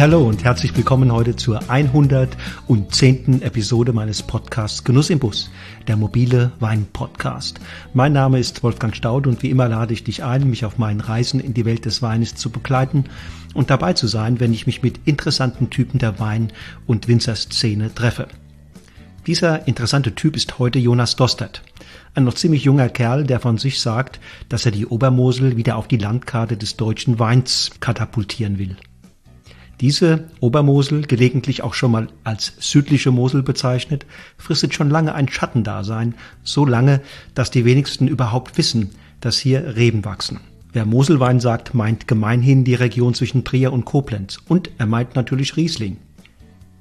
hallo und herzlich willkommen heute zur 110. Episode meines Podcasts Genuss im Bus, der mobile Wein-Podcast. Mein Name ist Wolfgang Staud und wie immer lade ich dich ein, mich auf meinen Reisen in die Welt des Weines zu begleiten und dabei zu sein, wenn ich mich mit interessanten Typen der Wein- und Winzerszene treffe. Dieser interessante Typ ist heute Jonas Dostert. Ein noch ziemlich junger Kerl, der von sich sagt, dass er die Obermosel wieder auf die Landkarte des deutschen Weins katapultieren will. Diese Obermosel, gelegentlich auch schon mal als südliche Mosel bezeichnet, fristet schon lange ein Schattendasein, so lange, dass die wenigsten überhaupt wissen, dass hier Reben wachsen. Wer Moselwein sagt, meint gemeinhin die Region zwischen Trier und Koblenz und er meint natürlich Riesling.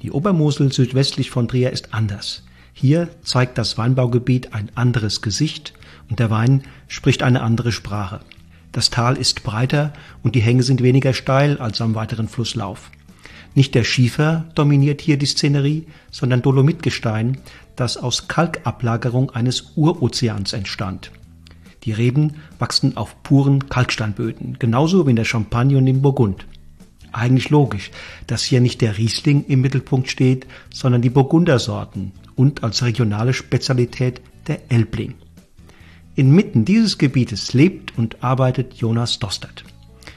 Die Obermosel südwestlich von Trier ist anders. Hier zeigt das Weinbaugebiet ein anderes Gesicht und der Wein spricht eine andere Sprache. Das Tal ist breiter und die Hänge sind weniger steil als am weiteren Flusslauf. Nicht der Schiefer dominiert hier die Szenerie, sondern Dolomitgestein, das aus Kalkablagerung eines Urozeans entstand. Die Reben wachsen auf puren Kalksteinböden, genauso wie in der Champagne und im Burgund. Eigentlich logisch, dass hier nicht der Riesling im Mittelpunkt steht, sondern die Burgundersorten und als regionale Spezialität der Elbling. Inmitten dieses Gebietes lebt und arbeitet Jonas Dostert.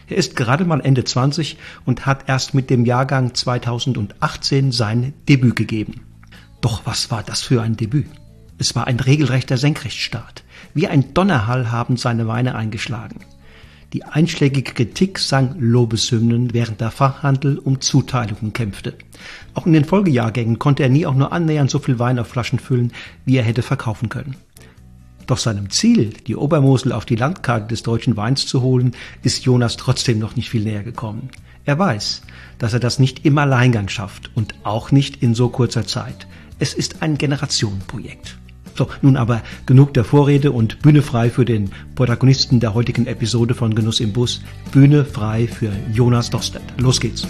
Er ist gerade mal Ende 20 und hat erst mit dem Jahrgang 2018 sein Debüt gegeben. Doch was war das für ein Debüt? Es war ein regelrechter Senkrechtstart. Wie ein Donnerhall haben seine Weine eingeschlagen. Die einschlägige Kritik sang Lobeshymnen, während der Fachhandel um Zuteilungen kämpfte. Auch in den Folgejahrgängen konnte er nie auch nur annähernd so viel Wein auf Flaschen füllen, wie er hätte verkaufen können. Doch seinem Ziel, die Obermosel auf die Landkarte des deutschen Weins zu holen, ist Jonas trotzdem noch nicht viel näher gekommen. Er weiß, dass er das nicht im Alleingang schafft und auch nicht in so kurzer Zeit. Es ist ein Generationenprojekt. So, nun aber genug der Vorrede und Bühne frei für den Protagonisten der heutigen Episode von Genuss im Bus. Bühne frei für Jonas Dostert. Los geht's.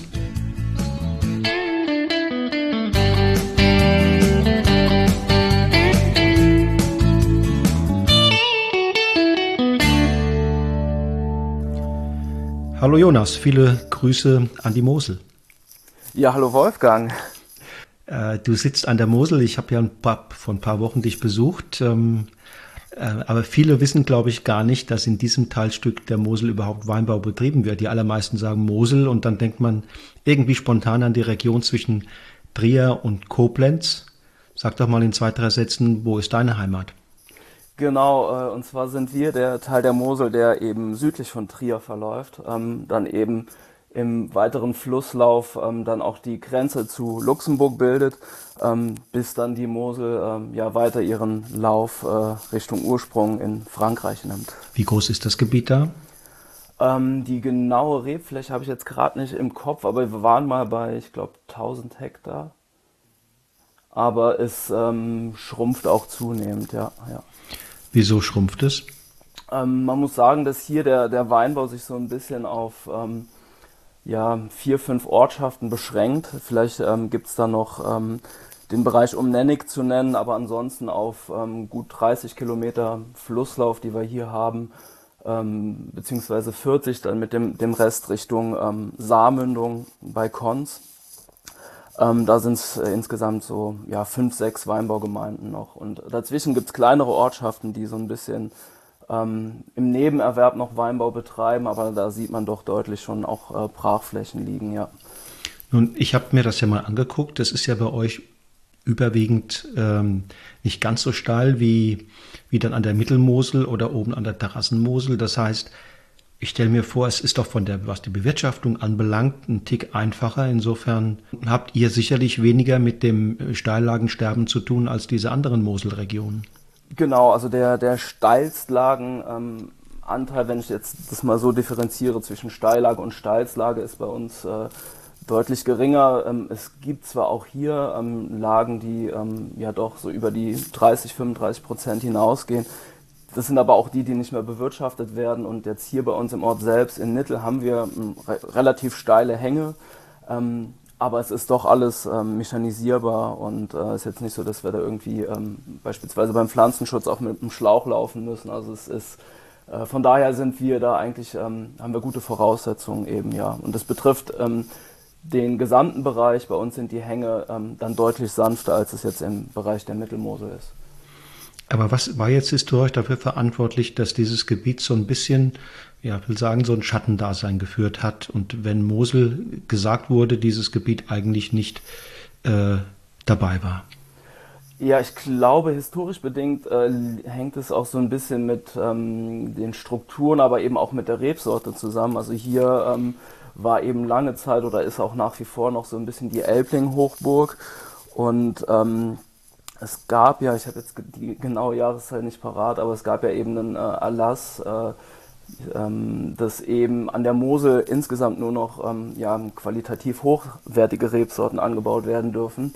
Hallo Jonas, viele Grüße an die Mosel. Ja, hallo Wolfgang. Äh, du sitzt an der Mosel. Ich habe ja ein paar, vor ein paar Wochen dich besucht. Ähm, äh, aber viele wissen, glaube ich, gar nicht, dass in diesem Teilstück der Mosel überhaupt Weinbau betrieben wird. Die allermeisten sagen Mosel und dann denkt man irgendwie spontan an die Region zwischen Trier und Koblenz. Sag doch mal in zwei, drei Sätzen, wo ist deine Heimat? Genau, äh, und zwar sind wir der Teil der Mosel, der eben südlich von Trier verläuft, ähm, dann eben im weiteren Flusslauf ähm, dann auch die Grenze zu Luxemburg bildet, ähm, bis dann die Mosel ja weiter ihren Lauf äh, Richtung Ursprung in Frankreich nimmt. Wie groß ist das Gebiet da? die genaue Rebfläche habe ich jetzt gerade nicht im Kopf, aber wir waren mal bei, ich glaube, 1000 Hektar. Aber es ähm, schrumpft auch zunehmend, ja. ja. Wieso schrumpft es? Ähm, man muss sagen, dass hier der, der Weinbau sich so ein bisschen auf ähm, ja, vier, fünf Ortschaften beschränkt. Vielleicht ähm, gibt es da noch ähm, den Bereich um Nennig zu nennen, aber ansonsten auf ähm, gut 30 Kilometer Flusslauf, die wir hier haben, ähm, beziehungsweise 40 dann mit dem, dem Rest Richtung Saarmündung bei Konz. Ähm, da sind es äh, insgesamt so ja, fünf, sechs Weinbaugemeinden noch. Und dazwischen gibt es kleinere Ortschaften, die so ein bisschen ähm, im Nebenerwerb noch Weinbau betreiben, aber da sieht man doch deutlich schon auch äh, Brachflächen liegen, ja. Nun, ich habe mir das ja mal angeguckt. Das ist ja bei euch überwiegend ähm, nicht ganz so steil wie, wie dann an der Mittelmosel oder oben an der Terrassenmosel. Das heißt, ich stelle mir vor, es ist doch von der, was die Bewirtschaftung anbelangt, ein Tick einfacher. Insofern habt ihr sicherlich weniger mit dem Steillagensterben zu tun als diese anderen Moselregionen. Genau, also der, der Steilstlagenanteil, ähm, wenn ich jetzt das mal so differenziere zwischen Steillage und Steilslage, ist bei uns äh, deutlich geringer. Ähm, es gibt zwar auch hier ähm, Lagen, die ähm, ja doch so über die 30, 35 Prozent hinausgehen. Das sind aber auch die, die nicht mehr bewirtschaftet werden. Und jetzt hier bei uns im Ort selbst in Nittel haben wir ähm, re relativ steile Hänge. Ähm, aber es ist doch alles ähm, mechanisierbar und es äh, ist jetzt nicht so, dass wir da irgendwie ähm, beispielsweise beim Pflanzenschutz auch mit einem Schlauch laufen müssen. Also es ist äh, von daher sind wir da eigentlich ähm, haben wir gute Voraussetzungen eben ja und das betrifft ähm, den gesamten Bereich, bei uns sind die Hänge dann deutlich sanfter, als es jetzt im Bereich der Mittelmosel ist. Aber was war jetzt historisch dafür verantwortlich, dass dieses Gebiet so ein bisschen, ja, will sagen, so ein Schattendasein geführt hat und wenn Mosel gesagt wurde, dieses Gebiet eigentlich nicht äh, dabei war? Ja, ich glaube, historisch bedingt äh, hängt es auch so ein bisschen mit ähm, den Strukturen, aber eben auch mit der Rebsorte zusammen. Also hier ähm, war eben lange Zeit oder ist auch nach wie vor noch so ein bisschen die Elbling-Hochburg. Und ähm, es gab ja, ich habe jetzt die genaue Jahreszeit nicht parat, aber es gab ja eben einen äh, Erlass, äh, ähm, dass eben an der Mosel insgesamt nur noch ähm, ja, qualitativ hochwertige Rebsorten angebaut werden dürfen.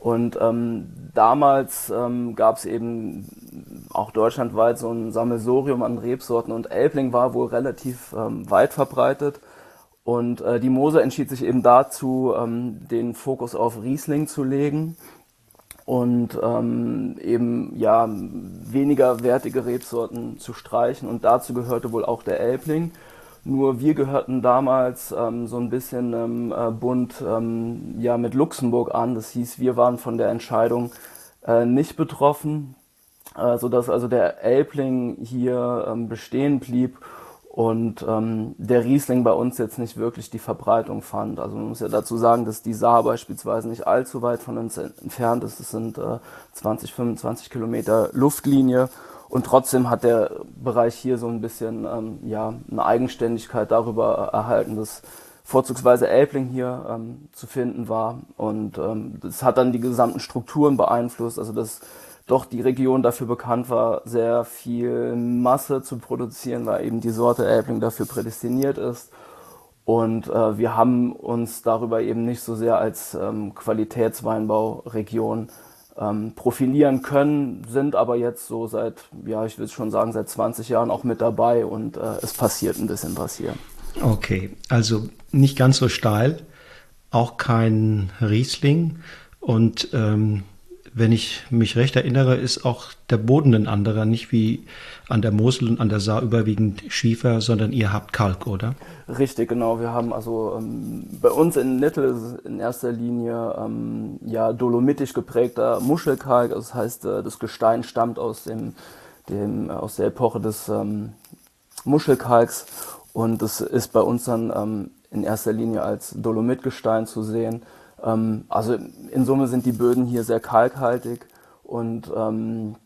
Und ähm, damals ähm, gab es eben auch deutschlandweit so ein Sammelsorium an Rebsorten und Elbling war wohl relativ ähm, weit verbreitet. Und äh, die Mosel entschied sich eben dazu, ähm, den Fokus auf Riesling zu legen und ähm, eben ja weniger wertige Rebsorten zu streichen. Und dazu gehörte wohl auch der Elbling. Nur wir gehörten damals ähm, so ein bisschen ähm, äh, Bund ähm, ja, mit Luxemburg an. Das hieß, wir waren von der Entscheidung äh, nicht betroffen, äh, sodass also der Elbling hier ähm, bestehen blieb und ähm, der Riesling bei uns jetzt nicht wirklich die Verbreitung fand. Also man muss ja dazu sagen, dass die Saar beispielsweise nicht allzu weit von uns entfernt ist. Es sind äh, 20, 25 Kilometer Luftlinie und trotzdem hat der Bereich hier so ein bisschen ähm, ja, eine Eigenständigkeit darüber erhalten, dass vorzugsweise Elbling hier ähm, zu finden war. Und ähm, das hat dann die gesamten Strukturen beeinflusst. Also dass doch die Region dafür bekannt war, sehr viel Masse zu produzieren, weil eben die Sorte Elbling dafür prädestiniert ist. Und äh, wir haben uns darüber eben nicht so sehr als ähm, Qualitätsweinbauregion ähm, profilieren können, sind aber jetzt so seit, ja, ich will schon sagen, seit 20 Jahren auch mit dabei und äh, es passiert ein bisschen was hier. Okay, also nicht ganz so steil, auch kein Riesling und ähm, wenn ich mich recht erinnere, ist auch der Boden ein anderer, nicht wie an der Mosel und an der Saar überwiegend Schiefer, sondern ihr habt Kalk, oder? Richtig, genau. Wir haben also ähm, bei uns in Nittel in erster Linie ähm, ja dolomitisch geprägter Muschelkalk. Das heißt, äh, das Gestein stammt aus dem, dem aus der Epoche des ähm, Muschelkalks und das ist bei uns dann ähm, in erster Linie als Dolomitgestein zu sehen. Ähm, also in Summe sind die Böden hier sehr kalkhaltig und ähm,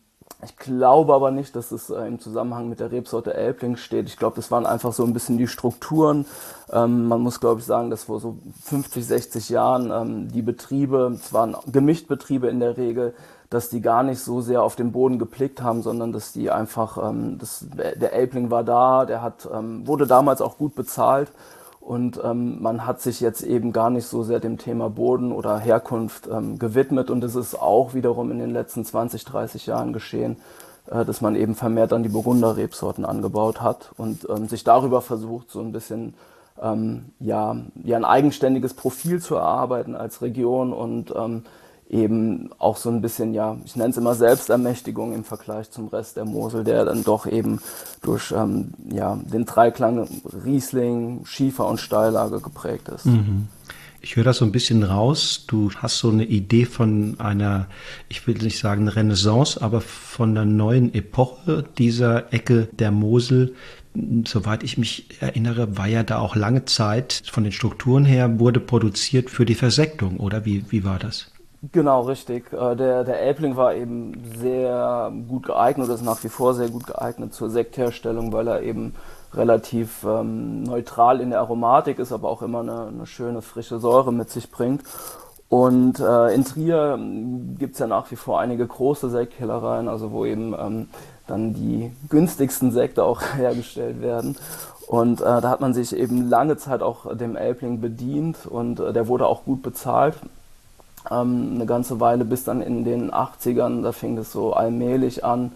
ich glaube aber nicht, dass es äh, im Zusammenhang mit der Rebsorte Elbling steht. Ich glaube, das waren einfach so ein bisschen die Strukturen. Ähm, man muss, glaube ich, sagen, dass vor so 50, 60 Jahren ähm, die Betriebe, es waren Gemischtbetriebe in der Regel, dass die gar nicht so sehr auf den Boden geblickt haben, sondern dass die einfach, ähm, das, der Elbling war da, der hat, ähm, wurde damals auch gut bezahlt und ähm, man hat sich jetzt eben gar nicht so sehr dem Thema Boden oder Herkunft ähm, gewidmet. Und es ist auch wiederum in den letzten 20, 30 Jahren geschehen, äh, dass man eben vermehrt an die Burgunder-Rebsorten angebaut hat und ähm, sich darüber versucht, so ein bisschen ähm, ja, ja, ein eigenständiges Profil zu erarbeiten als Region und ähm, eben auch so ein bisschen, ja, ich nenne es immer Selbstermächtigung im Vergleich zum Rest der Mosel, der dann doch eben durch ähm, ja, den Dreiklang Riesling, Schiefer und Steillage geprägt ist. Mhm. Ich höre das so ein bisschen raus. Du hast so eine Idee von einer, ich will nicht sagen Renaissance, aber von einer neuen Epoche dieser Ecke der Mosel. Soweit ich mich erinnere, war ja da auch lange Zeit von den Strukturen her, wurde produziert für die Versektung, oder wie, wie war das? Genau, richtig. Äh, der, der Elbling war eben sehr gut geeignet ist nach wie vor sehr gut geeignet zur Sektherstellung, weil er eben relativ ähm, neutral in der Aromatik ist, aber auch immer eine, eine schöne frische Säure mit sich bringt. Und äh, in Trier ähm, gibt es ja nach wie vor einige große Sektkellereien, also wo eben ähm, dann die günstigsten Sekte auch hergestellt werden. Und äh, da hat man sich eben lange Zeit auch dem Elbling bedient und äh, der wurde auch gut bezahlt ähm, eine ganze Weile bis dann in den 80ern, da fing das so allmählich an,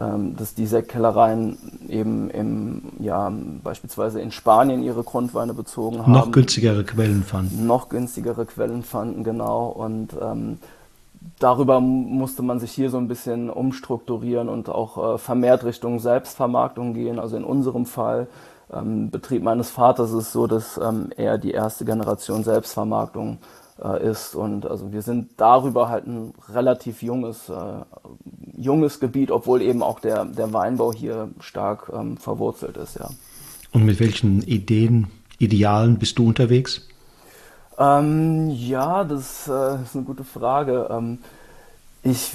ähm, dass die Sektkellereien eben im, ja, beispielsweise in Spanien ihre Grundweine bezogen haben. Noch günstigere Quellen fanden. Noch günstigere Quellen fanden, genau. Und ähm, darüber musste man sich hier so ein bisschen umstrukturieren und auch äh, vermehrt Richtung Selbstvermarktung gehen. Also in unserem Fall ähm, Betrieb meines Vaters ist es so, dass ähm, er die erste Generation Selbstvermarktung äh, ist. Und also wir sind darüber halt ein relativ junges, äh, junges Gebiet, obwohl eben auch der, der Weinbau hier stark ähm, verwurzelt ist, ja. Und mit welchen Ideen, Idealen bist du unterwegs? Ähm, ja, das äh, ist eine gute Frage. Ähm, ich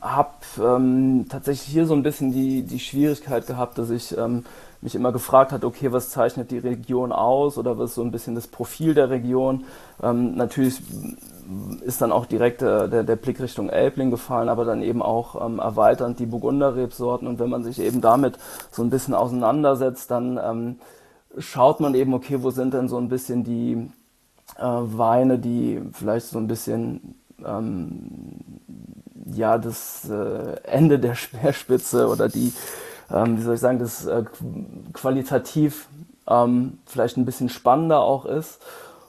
habe ähm, tatsächlich hier so ein bisschen die, die Schwierigkeit gehabt, dass ich ähm, mich immer gefragt hat, okay, was zeichnet die Region aus oder was ist so ein bisschen das Profil der Region. Ähm, natürlich ist dann auch direkt der, der, der, Blick Richtung Elbling gefallen, aber dann eben auch ähm, erweiternd die Burgunderrebsorten. Und wenn man sich eben damit so ein bisschen auseinandersetzt, dann ähm, schaut man eben, okay, wo sind denn so ein bisschen die äh, Weine, die vielleicht so ein bisschen ähm, ja das äh, Ende der Speerspitze oder die ähm, wie soll ich sagen, das äh, qualitativ ähm, vielleicht ein bisschen spannender auch ist.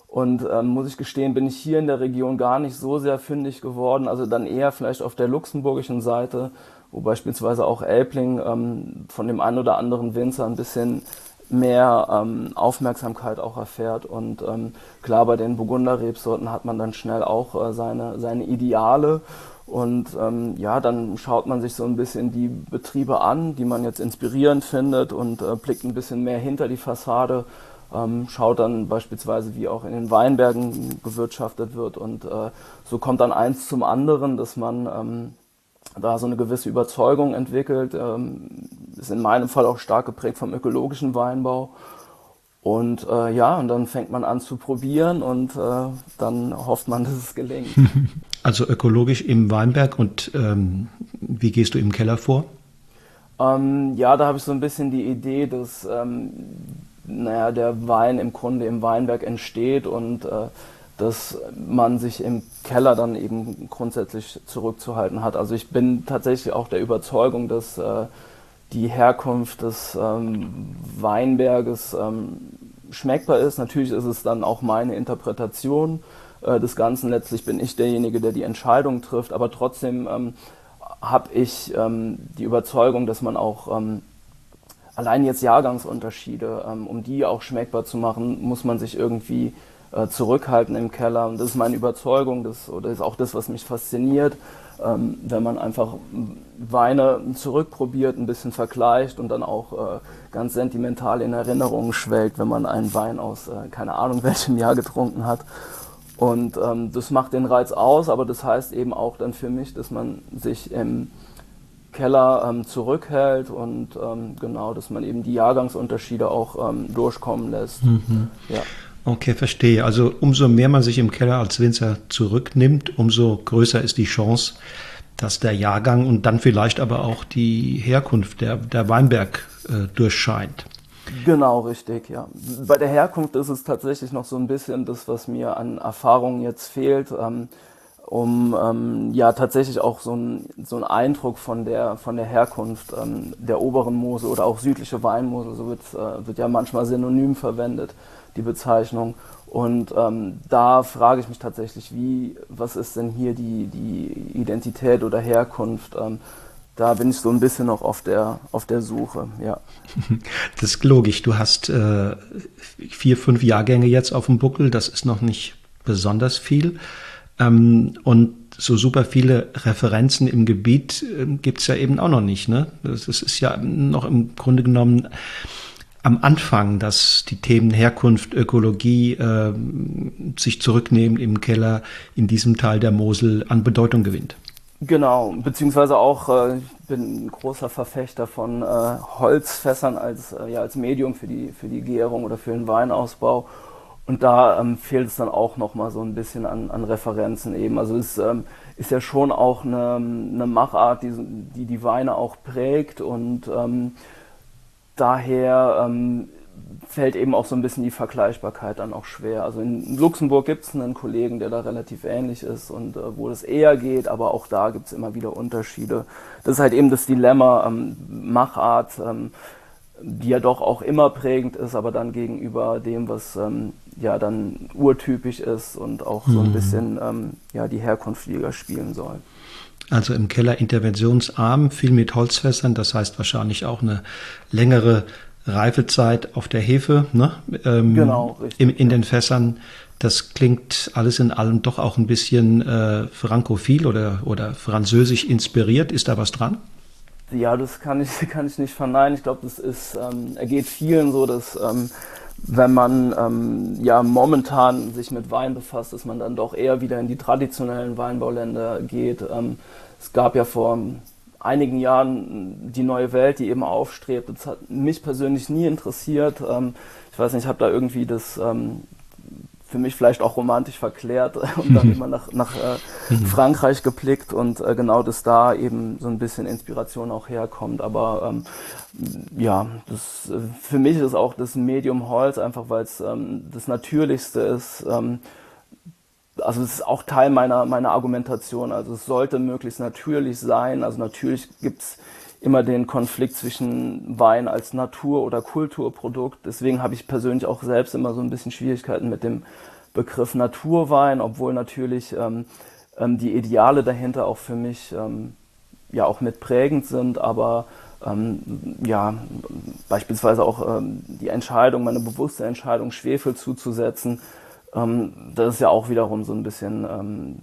Und ähm, muss ich gestehen, bin ich hier in der Region gar nicht so sehr fündig geworden. Also dann eher vielleicht auf der luxemburgischen Seite, wo beispielsweise auch Elbling ähm, von dem einen oder anderen Winzer ein bisschen mehr ähm, Aufmerksamkeit auch erfährt. Und ähm, klar, bei den Burgunderrebsorten hat man dann schnell auch äh, seine, seine Ideale. Und ähm, ja, dann schaut man sich so ein bisschen die Betriebe an, die man jetzt inspirierend findet und äh, blickt ein bisschen mehr hinter die Fassade, ähm, schaut dann beispielsweise, wie auch in den Weinbergen gewirtschaftet wird. Und äh, so kommt dann eins zum anderen, dass man ähm, da so eine gewisse Überzeugung entwickelt. Ähm, ist in meinem Fall auch stark geprägt vom ökologischen Weinbau. Und äh, ja, und dann fängt man an zu probieren und äh, dann hofft man, dass es gelingt. Also ökologisch im Weinberg und ähm, wie gehst du im Keller vor? Ähm, ja, da habe ich so ein bisschen die Idee, dass ähm, naja, der Wein im Grunde im Weinberg entsteht und äh, dass man sich im Keller dann eben grundsätzlich zurückzuhalten hat. Also ich bin tatsächlich auch der Überzeugung, dass äh, die Herkunft des ähm, Weinberges ähm, schmeckbar ist. Natürlich ist es dann auch meine Interpretation äh, des Ganzen. Letztlich bin ich derjenige, der die Entscheidung trifft, aber trotzdem ähm, habe ich ähm, die Überzeugung, dass man auch ähm, allein jetzt Jahrgangsunterschiede, ähm, um die auch schmeckbar zu machen, muss man sich irgendwie äh, zurückhalten im Keller. Und das ist meine Überzeugung, das, oder ist auch das, was mich fasziniert, ähm, wenn man einfach Weine zurückprobiert, ein bisschen vergleicht und dann auch äh, ganz sentimental in Erinnerungen schwelgt, wenn man einen Wein aus äh, keine Ahnung welchem Jahr getrunken hat. Und ähm, das macht den Reiz aus, aber das heißt eben auch dann für mich, dass man sich im Keller ähm, zurückhält und ähm, genau, dass man eben die Jahrgangsunterschiede auch ähm, durchkommen lässt. Mhm. Ja. Okay, verstehe. Also umso mehr man sich im Keller als Winzer zurücknimmt, umso größer ist die Chance, dass der Jahrgang und dann vielleicht aber auch die Herkunft der, der Weinberg äh, durchscheint. Genau, richtig, ja. Bei der Herkunft ist es tatsächlich noch so ein bisschen das, was mir an Erfahrung jetzt fehlt, ähm, um ähm, ja tatsächlich auch so, ein, so einen Eindruck von der, von der Herkunft ähm, der oberen Mose oder auch südliche Weinmose, so wird, äh, wird ja manchmal synonym verwendet, die Bezeichnung. Und ähm, da frage ich mich tatsächlich, wie, was ist denn hier die, die Identität oder Herkunft? Ähm, da bin ich so ein bisschen noch auf der, auf der Suche, ja. Das ist logisch. Du hast äh, vier, fünf Jahrgänge jetzt auf dem Buckel. Das ist noch nicht besonders viel. Ähm, und so super viele Referenzen im Gebiet äh, gibt es ja eben auch noch nicht. Ne? Das, das ist ja noch im Grunde genommen am Anfang, dass die Themen Herkunft, Ökologie äh, sich zurücknehmen im Keller in diesem Teil der Mosel an Bedeutung gewinnt. Genau, beziehungsweise auch, äh, ich bin ein großer Verfechter von äh, Holzfässern als, äh, ja, als Medium für die, für die Gärung oder für den Weinausbau. Und da ähm, fehlt es dann auch nochmal so ein bisschen an, an Referenzen eben. Also es ähm, ist ja schon auch eine, eine Machart, die, die die Weine auch prägt und ähm, daher ähm, fällt eben auch so ein bisschen die Vergleichbarkeit dann auch schwer. Also in Luxemburg gibt es einen Kollegen, der da relativ ähnlich ist und äh, wo es eher geht, aber auch da gibt es immer wieder Unterschiede. Das ist halt eben das Dilemma, ähm, Machart, ähm, die ja doch auch immer prägend ist, aber dann gegenüber dem, was ähm, ja dann urtypisch ist und auch so ein mhm. bisschen ähm, ja die Herkunft wieder spielen soll. Also im Keller interventionsarm, viel mit Holzfässern, das heißt wahrscheinlich auch eine längere Reifezeit auf der Hefe, ne? Ähm, genau, richtig. In, in den Fässern. Das klingt alles in allem doch auch ein bisschen äh, frankophil oder, oder französisch inspiriert. Ist da was dran? Ja, das kann ich, kann ich nicht verneinen. Ich glaube, das ist, ähm, ergeht vielen so, dass ähm, wenn man ähm, ja momentan sich mit Wein befasst, dass man dann doch eher wieder in die traditionellen Weinbauländer geht. Ähm, es gab ja vor einigen Jahren die neue Welt, die eben aufstrebt. Das hat mich persönlich nie interessiert. Ähm, ich weiß nicht, ich habe da irgendwie das ähm, für mich vielleicht auch romantisch verklärt und dann immer nach, nach äh, mhm. Frankreich geblickt und äh, genau, dass da eben so ein bisschen Inspiration auch herkommt. Aber ähm, ja, das, äh, für mich ist auch das Medium Holz einfach, weil es ähm, das Natürlichste ist. Ähm, also es ist auch Teil meiner, meiner Argumentation. Also es sollte möglichst natürlich sein. Also natürlich gibt's immer den Konflikt zwischen Wein als Natur- oder Kulturprodukt. Deswegen habe ich persönlich auch selbst immer so ein bisschen Schwierigkeiten mit dem Begriff Naturwein, obwohl natürlich ähm, ähm, die Ideale dahinter auch für mich ähm, ja auch mit prägend sind, aber ähm, ja, beispielsweise auch ähm, die Entscheidung, meine bewusste Entscheidung, Schwefel zuzusetzen, das ist ja auch wiederum so ein bisschen ähm,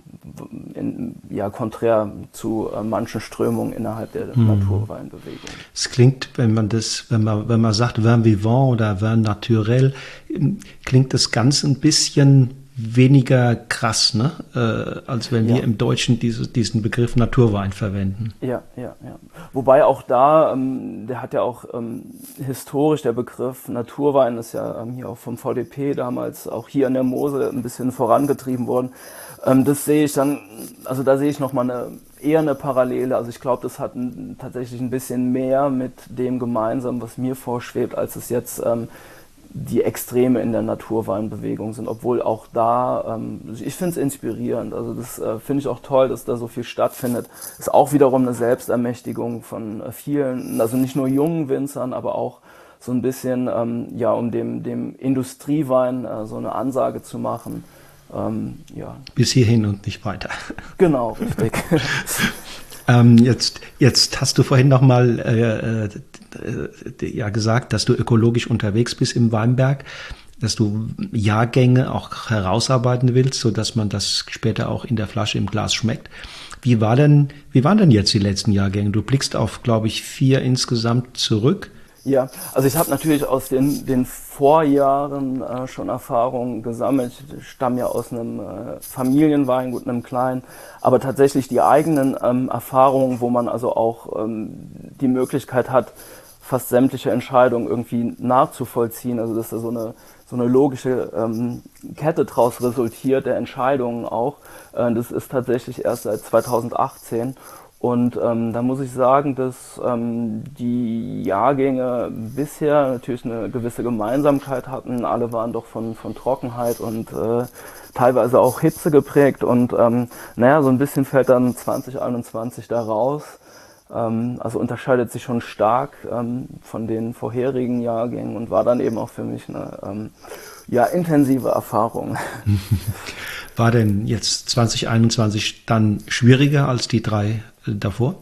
in, ja, konträr zu äh, manchen Strömungen innerhalb der mhm. Naturweinbewegung. Es klingt, wenn man das, wenn man, wenn man sagt Vin vivant oder Vin naturel, klingt das ganz ein bisschen weniger krass, ne? Äh, als wenn ja. wir im Deutschen diese, diesen Begriff Naturwein verwenden. Ja, ja, ja. Wobei auch da, ähm, der hat ja auch ähm, historisch der Begriff Naturwein ist ja ähm, hier auch vom VDP damals auch hier an der Mosel ein bisschen vorangetrieben worden. Ähm, das sehe ich dann, also da sehe ich nochmal eine eher eine Parallele. Also ich glaube, das hat tatsächlich ein bisschen mehr mit dem gemeinsam, was mir vorschwebt, als es jetzt ähm, die Extreme in der Naturweinbewegung sind, obwohl auch da, ähm, ich finde es inspirierend, also das äh, finde ich auch toll, dass da so viel stattfindet. Ist auch wiederum eine Selbstermächtigung von äh, vielen, also nicht nur jungen Winzern, aber auch so ein bisschen, ähm, ja, um dem, dem Industriewein äh, so eine Ansage zu machen. Ähm, ja. Bis hierhin und nicht weiter. Genau, richtig. ähm, jetzt, jetzt hast du vorhin noch mal äh, äh äh, ja gesagt, dass du ökologisch unterwegs bist im Weinberg, dass du Jahrgänge auch herausarbeiten willst, so dass man das später auch in der Flasche im Glas schmeckt. Wie war denn, wie waren denn jetzt die letzten Jahrgänge? Du blickst auf, glaube ich, vier insgesamt zurück. Ja, also ich habe natürlich aus den, den Vorjahren äh, schon Erfahrungen gesammelt. Ich stamme ja aus einem äh, Familienweingut, einem kleinen, aber tatsächlich die eigenen ähm, Erfahrungen, wo man also auch ähm, die Möglichkeit hat, fast sämtliche Entscheidungen irgendwie nachzuvollziehen. Also dass da so eine, so eine logische ähm, Kette draus resultiert, der Entscheidungen auch. Äh, das ist tatsächlich erst seit 2018. Und ähm, da muss ich sagen, dass ähm, die Jahrgänge bisher natürlich eine gewisse Gemeinsamkeit hatten. Alle waren doch von, von Trockenheit und äh, teilweise auch Hitze geprägt. Und ähm, naja, so ein bisschen fällt dann 2021 da raus. Ähm, also unterscheidet sich schon stark ähm, von den vorherigen Jahrgängen und war dann eben auch für mich eine ähm, ja, intensive Erfahrung. War denn jetzt 2021 dann schwieriger als die drei davor?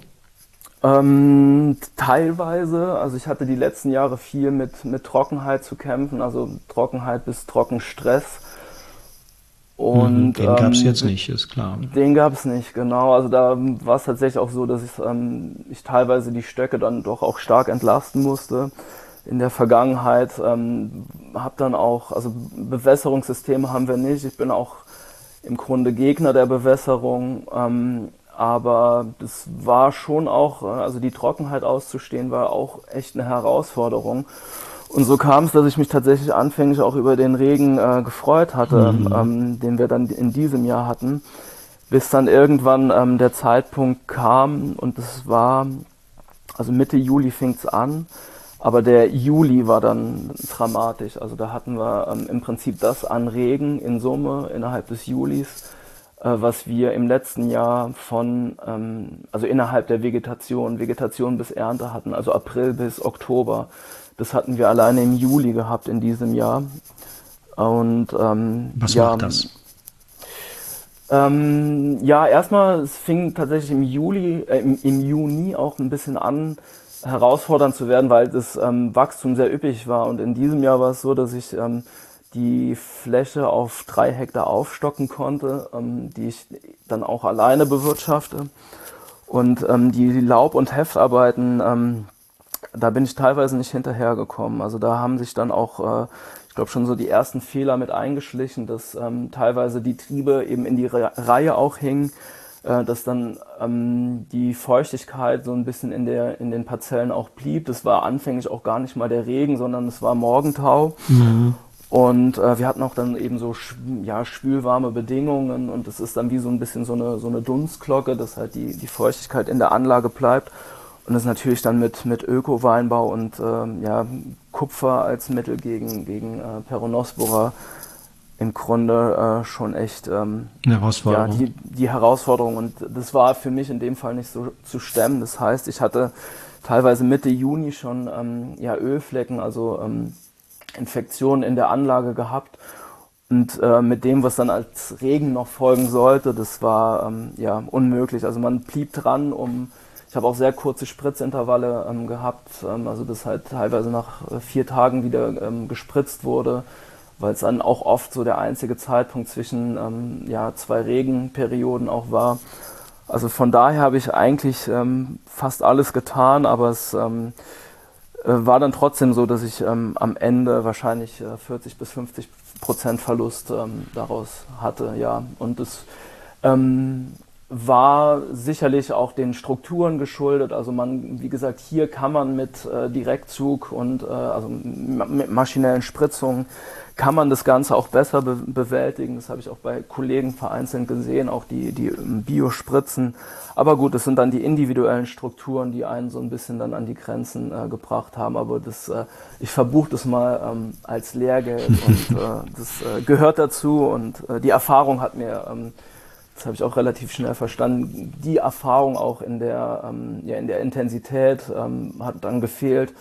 Ähm, teilweise, also ich hatte die letzten Jahre viel mit, mit Trockenheit zu kämpfen, also Trockenheit bis Trockenstress. Und, den ähm, gab es jetzt nicht, ist klar. Den gab es nicht, genau. Also da war es tatsächlich auch so, dass ich, ähm, ich teilweise die Stöcke dann doch auch stark entlasten musste. In der Vergangenheit ähm, habe dann auch, also Bewässerungssysteme haben wir nicht. Ich bin auch im Grunde Gegner der Bewässerung. Ähm, aber das war schon auch, äh, also die Trockenheit auszustehen, war auch echt eine Herausforderung. Und so kam es, dass ich mich tatsächlich anfänglich auch über den Regen äh, gefreut hatte, mhm. ähm, den wir dann in diesem Jahr hatten, bis dann irgendwann ähm, der Zeitpunkt kam und es war, also Mitte Juli fing es an, aber der Juli war dann dramatisch. Also da hatten wir ähm, im Prinzip das an Regen in Summe innerhalb des Julis, was wir im letzten Jahr von, ähm, also innerhalb der Vegetation, Vegetation bis Ernte hatten, also April bis Oktober. Das hatten wir alleine im Juli gehabt in diesem Jahr. Und ähm, was ja, macht das? Ähm, ja, erstmal, es fing tatsächlich im Juli, äh, im, im, Juni auch ein bisschen an, herausfordernd zu werden, weil das ähm, Wachstum sehr üppig war. Und in diesem Jahr war es so, dass ich ähm, die Fläche auf drei Hektar aufstocken konnte, ähm, die ich dann auch alleine bewirtschafte. Und ähm, die Laub- und Heftarbeiten, ähm, da bin ich teilweise nicht hinterhergekommen. Also da haben sich dann auch, äh, ich glaube, schon so die ersten Fehler mit eingeschlichen, dass ähm, teilweise die Triebe eben in die Re Reihe auch hingen, äh, dass dann ähm, die Feuchtigkeit so ein bisschen in, der, in den Parzellen auch blieb. Das war anfänglich auch gar nicht mal der Regen, sondern es war Morgentau. Mhm. Und äh, wir hatten auch dann eben so ja, schwülwarme Bedingungen und es ist dann wie so ein bisschen so eine, so eine Dunstglocke, dass halt die, die Feuchtigkeit in der Anlage bleibt. Und das ist natürlich dann mit, mit Öko-Weinbau und ähm, ja, Kupfer als Mittel gegen, gegen äh, Peronospora im Grunde äh, schon echt ähm, Herausforderung. Ja, die, die Herausforderung. Und das war für mich in dem Fall nicht so zu stemmen. Das heißt, ich hatte teilweise Mitte Juni schon ähm, ja, Ölflecken, also ähm, Infektionen in der Anlage gehabt. Und äh, mit dem, was dann als Regen noch folgen sollte, das war ähm, ja unmöglich. Also man blieb dran, um ich habe auch sehr kurze Spritzintervalle ähm, gehabt, ähm, also bis halt teilweise nach äh, vier Tagen wieder ähm, gespritzt wurde, weil es dann auch oft so der einzige Zeitpunkt zwischen ähm, ja, zwei Regenperioden auch war. Also von daher habe ich eigentlich ähm, fast alles getan, aber es war dann trotzdem so, dass ich am Ende wahrscheinlich äh, 40 bis 50 Prozent Verlust daraus hatte, ja. Und es war sicherlich auch den Strukturen geschuldet. Also man, wie gesagt, hier kann man mit äh, Direktzug und äh, also mit maschinellen Spritzungen kann man das Ganze auch besser be bewältigen. Das habe ich auch bei Kollegen vereinzelt gesehen, auch die, die Biospritzen. Aber gut, das sind dann die individuellen Strukturen, die einen so ein bisschen dann an die Grenzen äh, gebracht haben. Aber das, äh, ich verbuche das mal ähm, als Lehrgeld und äh, das äh, gehört dazu und äh, die Erfahrung hat mir ähm, das habe ich auch relativ schnell verstanden, die Erfahrung auch in der, ähm, ja, in der Intensität ähm, hat dann gefehlt,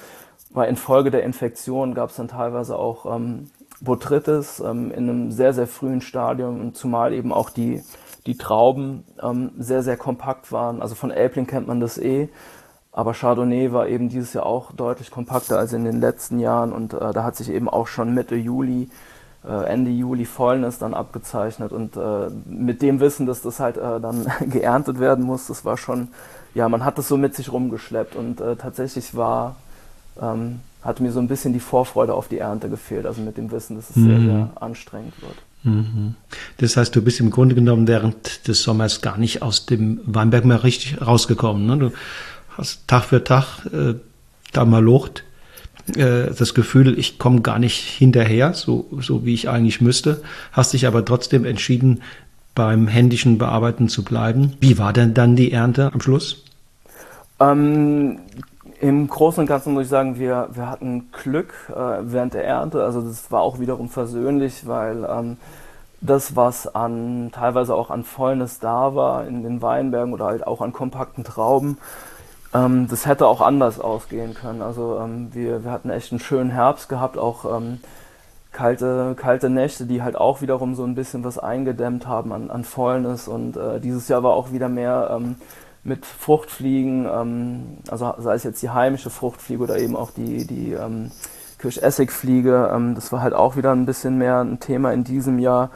weil infolge der Infektion gab es dann teilweise auch ähm, Botrytis ähm, in einem sehr, sehr frühen Stadium zumal eben auch die, die Trauben ähm, sehr, sehr kompakt waren. Also von Elbling kennt man das eh, aber Chardonnay war eben dieses Jahr auch deutlich kompakter als in den letzten Jahren und äh, da hat sich eben auch schon Mitte Juli Ende Juli Fäulnis dann abgezeichnet und äh, mit dem Wissen, dass das halt äh, dann geerntet werden muss, das war schon, ja, man hat das so mit sich rumgeschleppt und äh, tatsächlich war, ähm, hat mir so ein bisschen die Vorfreude auf die Ernte gefehlt, also mit dem Wissen, dass es mhm. sehr, sehr anstrengend wird. Mhm. Das heißt, du bist im Grunde genommen während des Sommers gar nicht aus dem Weinberg mehr richtig rausgekommen. Ne? Du hast Tag für Tag äh, da mal Lucht äh, das Gefühl, ich komme gar nicht hinterher, so, so wie ich eigentlich müsste, hast dich aber trotzdem entschieden, beim händischen Bearbeiten zu bleiben. Wie war denn dann die Ernte am Schluss? Ähm, Im Großen und Ganzen muss ich sagen, wir, wir hatten Glück äh, während der Ernte. Also das war auch wiederum versöhnlich, weil ähm, das, was an teilweise auch an Fäulnis da war in den Weinbergen oder halt auch an kompakten Trauben, ähm, das hätte auch anders ausgehen können. Also ähm, wir, wir hatten echt einen schönen Herbst gehabt, auch ähm, kalte, kalte Nächte, die halt auch wiederum so ein bisschen was eingedämmt haben an, an Fäulnis. Und äh, dieses Jahr war auch wieder mehr ähm, mit Fruchtfliegen, ähm, also sei es jetzt die heimische Fruchtfliege oder eben auch die, die ähm, Kirschessigfliege. Das war halt auch wieder ein bisschen mehr ein Thema in diesem Jahr.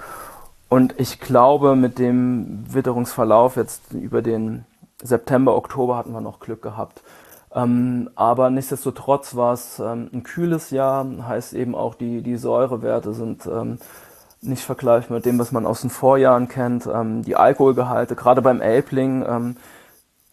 Und ich glaube, mit dem Witterungsverlauf jetzt über den September, Oktober hatten wir noch Glück gehabt. Ähm, aber nichtsdestotrotz war es ähm, ein kühles Jahr, heißt eben auch die, die Säurewerte sind ähm, nicht vergleichbar mit dem, was man aus den Vorjahren kennt. Ähm, die Alkoholgehalte, gerade beim Elbling, ähm,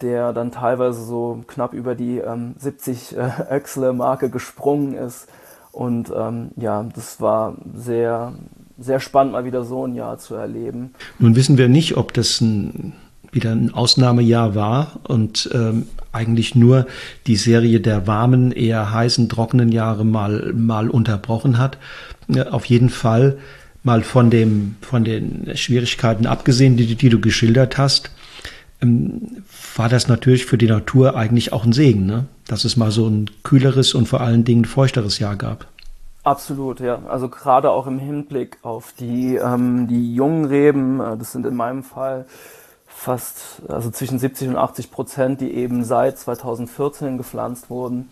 der dann teilweise so knapp über die 70 ähm, äh, Öxle-Marke gesprungen ist. Und ja, das war sehr, sehr spannend, mal wieder so ein Jahr zu erleben. Nun wissen wir nicht, ob das ein wieder ein Ausnahmejahr war und ähm, eigentlich nur die Serie der warmen, eher heißen, trockenen Jahre mal, mal unterbrochen hat. Ja, auf jeden Fall mal von dem, von den Schwierigkeiten abgesehen, die, die du geschildert hast, ähm, war das natürlich für die Natur eigentlich auch ein Segen, ne? dass es mal so ein kühleres und vor allen Dingen feuchteres Jahr gab. Absolut, ja. Also gerade auch im Hinblick auf die, ähm, die jungen Reben, äh, das sind in meinem Fall fast, also zwischen 70 und 80 Prozent, die eben seit 2014 gepflanzt wurden.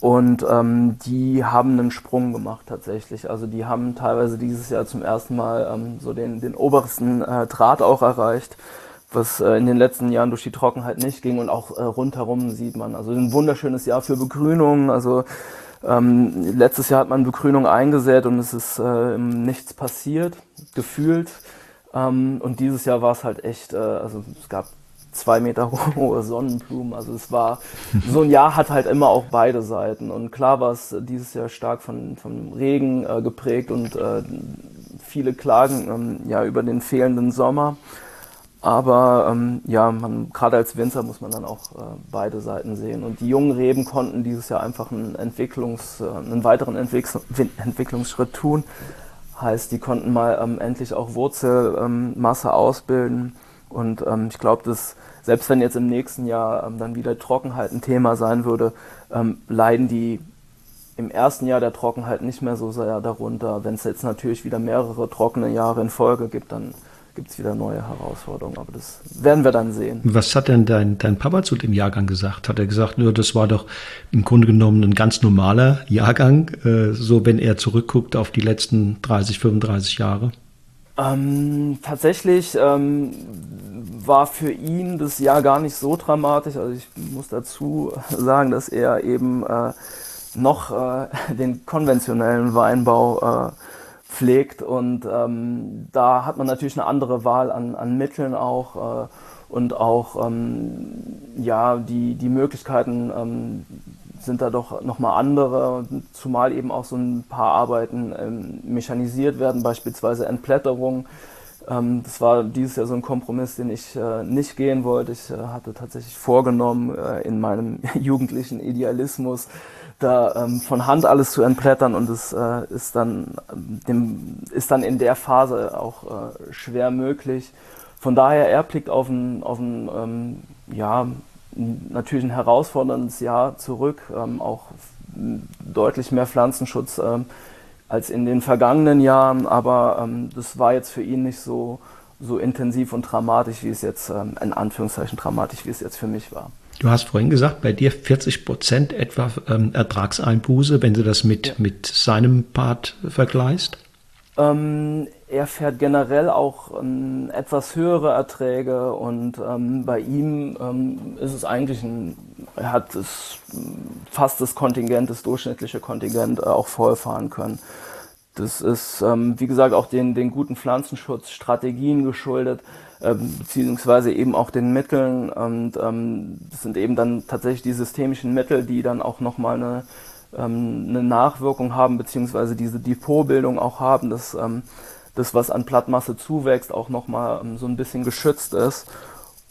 Und ähm, die haben einen Sprung gemacht tatsächlich. Also die haben teilweise dieses Jahr zum ersten Mal ähm, so den, den obersten äh, Draht auch erreicht, was äh, in den letzten Jahren durch die Trockenheit nicht ging. Und auch äh, rundherum sieht man. Also ein wunderschönes Jahr für Begrünung. Also ähm, letztes Jahr hat man Begrünung eingesät und es ist äh, nichts passiert, gefühlt. Ähm, und dieses Jahr war es halt echt, äh, also es gab zwei Meter hohe Sonnenblumen. Also es war, so ein Jahr hat halt immer auch beide Seiten. Und klar war es dieses Jahr stark von, von Regen äh, geprägt und äh, viele klagen ähm, ja über den fehlenden Sommer. Aber ähm, ja, gerade als Winzer muss man dann auch äh, beide Seiten sehen. Und die jungen Reben konnten dieses Jahr einfach einen Entwicklungs, äh, einen weiteren Entwicklungs Entwicklungsschritt tun. Heißt, die konnten mal ähm, endlich auch Wurzelmasse ähm, ausbilden und ähm, ich glaube, dass selbst wenn jetzt im nächsten Jahr ähm, dann wieder Trockenheit ein Thema sein würde, leiden die im ersten Jahr der Trockenheit nicht mehr so sehr darunter. Wenn es jetzt natürlich wieder mehrere trockene Jahre in Folge gibt, dann gibt es wieder neue Herausforderungen. Aber das werden wir dann sehen. Was hat denn dein, dein Papa zu dem Jahrgang gesagt? Hat er gesagt, nur das war doch im Grunde genommen ein ganz normaler Jahrgang, äh, so wenn er zurückguckt auf die letzten 30, 35 Jahre? Ähm, tatsächlich ähm, war für ihn das Jahr gar nicht so dramatisch. Also ich muss dazu sagen, dass er eben äh, noch äh, den konventionellen Weinbau äh, pflegt und ähm, da hat man natürlich eine andere Wahl an, an Mitteln auch äh, und auch ähm, ja die, die Möglichkeiten ähm, sind da doch nochmal andere, zumal eben auch so ein paar Arbeiten ähm, mechanisiert werden, beispielsweise Entblätterung. Ähm, das war dieses Jahr so ein Kompromiss, den ich äh, nicht gehen wollte. Ich äh, hatte tatsächlich vorgenommen, äh, in meinem jugendlichen Idealismus da ähm, von Hand alles zu entblättern und es äh, ist, dann, dem, ist dann in der Phase auch äh, schwer möglich. Von daher, er blickt auf ein, auf ein ähm, ja, natürlich ein herausforderndes Jahr zurück, ähm, auch deutlich mehr Pflanzenschutz ähm, als in den vergangenen Jahren, aber ähm, das war jetzt für ihn nicht so, so intensiv und dramatisch, wie es jetzt, ähm, in Anführungszeichen dramatisch, wie es jetzt für mich war. Du hast vorhin gesagt, bei dir 40 Prozent etwa ähm, Ertragseinbuße, wenn du das mit, ja. mit seinem Part vergleichst? Ähm, er fährt generell auch ähm, etwas höhere Erträge und ähm, bei ihm ähm, ist es eigentlich ein, er hat es fast das Kontingent, das durchschnittliche Kontingent äh, auch vollfahren können. Das ist, ähm, wie gesagt, auch den, den guten Pflanzenschutzstrategien geschuldet, äh, beziehungsweise eben auch den Mitteln und ähm, das sind eben dann tatsächlich die systemischen Mittel, die dann auch nochmal eine, ähm, eine Nachwirkung haben, beziehungsweise diese Depotbildung auch haben, dass ähm, das, was an Plattmasse zuwächst, auch nochmal ähm, so ein bisschen geschützt ist.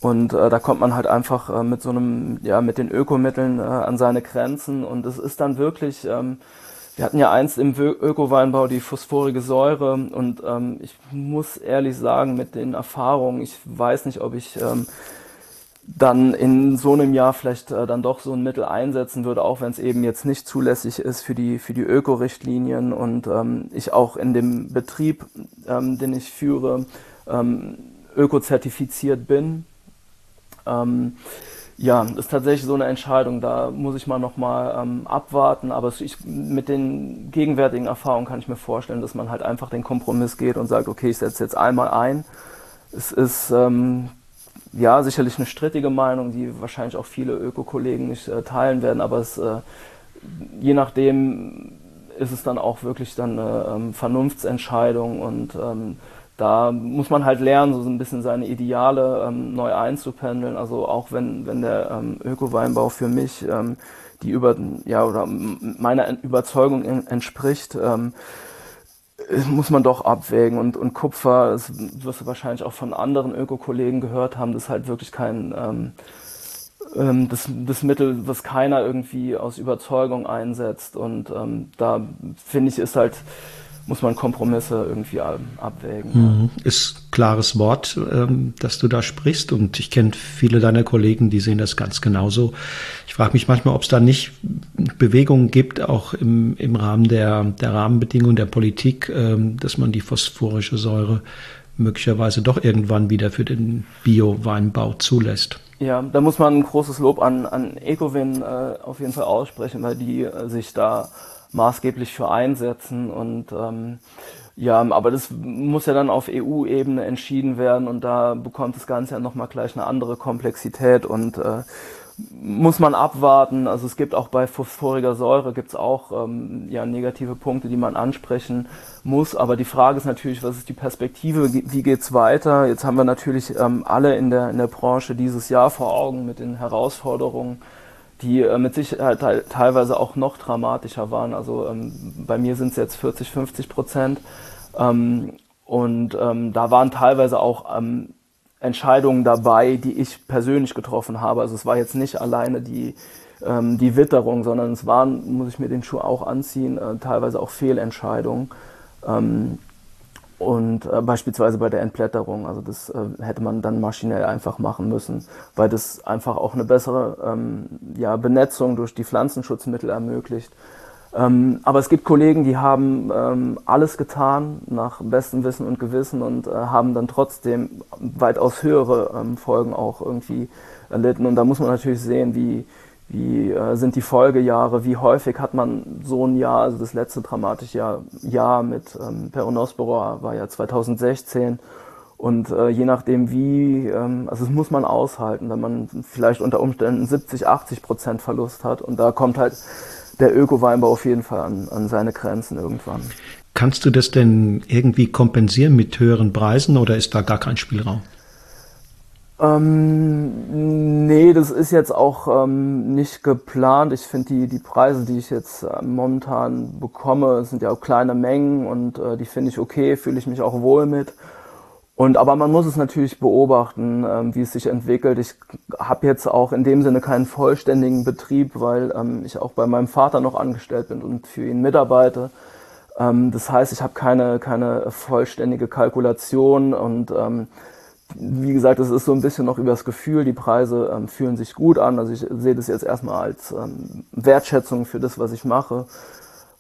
Und äh, da kommt man halt einfach äh, mit so einem, ja, mit den Ökomitteln äh, an seine Grenzen. Und es ist dann wirklich, ähm, wir hatten ja einst im Öko-Weinbau die phosphorige Säure. Und ähm, ich muss ehrlich sagen, mit den Erfahrungen, ich weiß nicht, ob ich ähm, dann in so einem Jahr vielleicht äh, dann doch so ein Mittel einsetzen würde, auch wenn es eben jetzt nicht zulässig ist für die, für die Öko-Richtlinien und ähm, ich auch in dem Betrieb, ähm, den ich führe, ähm, öko-zertifiziert bin. Ja, ist tatsächlich so eine Entscheidung, da muss ich mal nochmal ähm, abwarten, aber ich, mit den gegenwärtigen Erfahrungen kann ich mir vorstellen, dass man halt einfach den Kompromiss geht und sagt, okay, ich setze jetzt einmal ein. Es ist ähm, ja, sicherlich eine strittige Meinung, die wahrscheinlich auch viele Öko-Kollegen nicht äh, teilen werden, aber es, äh, je nachdem ist es dann auch wirklich dann eine ähm, Vernunftsentscheidung und ähm, da muss man halt lernen, so ein bisschen seine Ideale ähm, neu einzupendeln. Also auch wenn, wenn der ähm, Öko-Weinbau für mich ähm, die über, ja, oder meiner Überzeugung entspricht, ähm, muss man doch abwägen. Und, und Kupfer, das wirst du wahrscheinlich auch von anderen Öko-Kollegen gehört haben, das ist halt wirklich kein ähm, ähm, das, das Mittel, was keiner irgendwie aus Überzeugung einsetzt. Und ähm, da finde ich, ist halt muss man Kompromisse irgendwie abwägen. Mhm. Ist klares Wort, ähm, dass du da sprichst und ich kenne viele deiner Kollegen, die sehen das ganz genauso. Ich frage mich manchmal, ob es da nicht Bewegungen gibt, auch im, im Rahmen der, der Rahmenbedingungen der Politik, ähm, dass man die phosphorische Säure möglicherweise doch irgendwann wieder für den Bio-Weinbau zulässt. Ja, da muss man ein großes Lob an, an Ecowin äh, auf jeden Fall aussprechen, weil die äh, sich da maßgeblich für einsetzen und ähm, ja, aber das muss ja dann auf EU-Ebene entschieden werden und da bekommt das Ganze ja nochmal gleich eine andere Komplexität und äh, muss man abwarten. Also es gibt auch bei phosphoriger Säure gibt's auch ähm, ja, negative Punkte, die man ansprechen muss. Aber die Frage ist natürlich, was ist die Perspektive, wie geht's weiter? Jetzt haben wir natürlich ähm, alle in der, in der Branche dieses Jahr vor Augen mit den Herausforderungen, die äh, mit Sicherheit teilweise auch noch dramatischer waren. Also ähm, bei mir sind es jetzt 40, 50 Prozent. Ähm, und ähm, da waren teilweise auch ähm, Entscheidungen dabei, die ich persönlich getroffen habe. Also es war jetzt nicht alleine die, ähm, die Witterung, sondern es waren, muss ich mir den Schuh auch anziehen, äh, teilweise auch Fehlentscheidungen. Ähm, und äh, beispielsweise bei der Entblätterung, also das äh, hätte man dann maschinell einfach machen müssen, weil das einfach auch eine bessere ähm, ja, Benetzung durch die Pflanzenschutzmittel ermöglicht. Ähm, aber es gibt Kollegen, die haben ähm, alles getan nach bestem Wissen und Gewissen und äh, haben dann trotzdem weitaus höhere ähm, Folgen auch irgendwie erlitten. Und da muss man natürlich sehen, wie, wie äh, sind die Folgejahre, wie häufig hat man so ein Jahr, also das letzte dramatische Jahr, Jahr mit ähm, Peronospora war ja 2016. Und äh, je nachdem wie, ähm, also das muss man aushalten, wenn man vielleicht unter Umständen 70, 80 Prozent Verlust hat. Und da kommt halt der Öko-Weinbau auf jeden Fall an, an seine Grenzen irgendwann. Kannst du das denn irgendwie kompensieren mit höheren Preisen oder ist da gar kein Spielraum? Ähm, nee, das ist jetzt auch ähm, nicht geplant. Ich finde die, die Preise, die ich jetzt äh, momentan bekomme, sind ja auch kleine Mengen und äh, die finde ich okay, fühle ich mich auch wohl mit. Und aber man muss es natürlich beobachten, ähm, wie es sich entwickelt. Ich habe jetzt auch in dem Sinne keinen vollständigen Betrieb, weil ähm, ich auch bei meinem Vater noch angestellt bin und für ihn mitarbeite. Ähm, das heißt, ich habe keine keine vollständige Kalkulation und ähm, wie gesagt, es ist so ein bisschen noch übers Gefühl. Die Preise ähm, fühlen sich gut an. Also ich sehe das jetzt erstmal als ähm, Wertschätzung für das, was ich mache.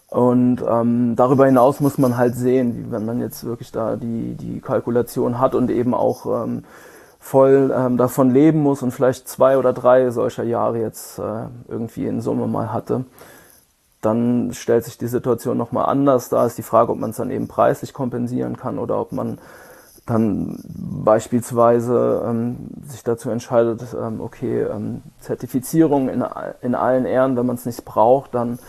Und ähm, darüber hinaus muss man halt sehen, wie, wenn man jetzt wirklich da die, die Kalkulation hat und eben auch ähm, voll ähm, davon leben muss und vielleicht zwei oder drei solcher Jahre jetzt äh, irgendwie in Summe mal hatte, dann stellt sich die Situation nochmal anders. Da ist die Frage, ob man es dann eben preislich kompensieren kann oder ob man dann beispielsweise ähm, sich dazu entscheidet, ähm, okay, ähm, Zertifizierung in, in allen Ehren, wenn man es nicht braucht, dann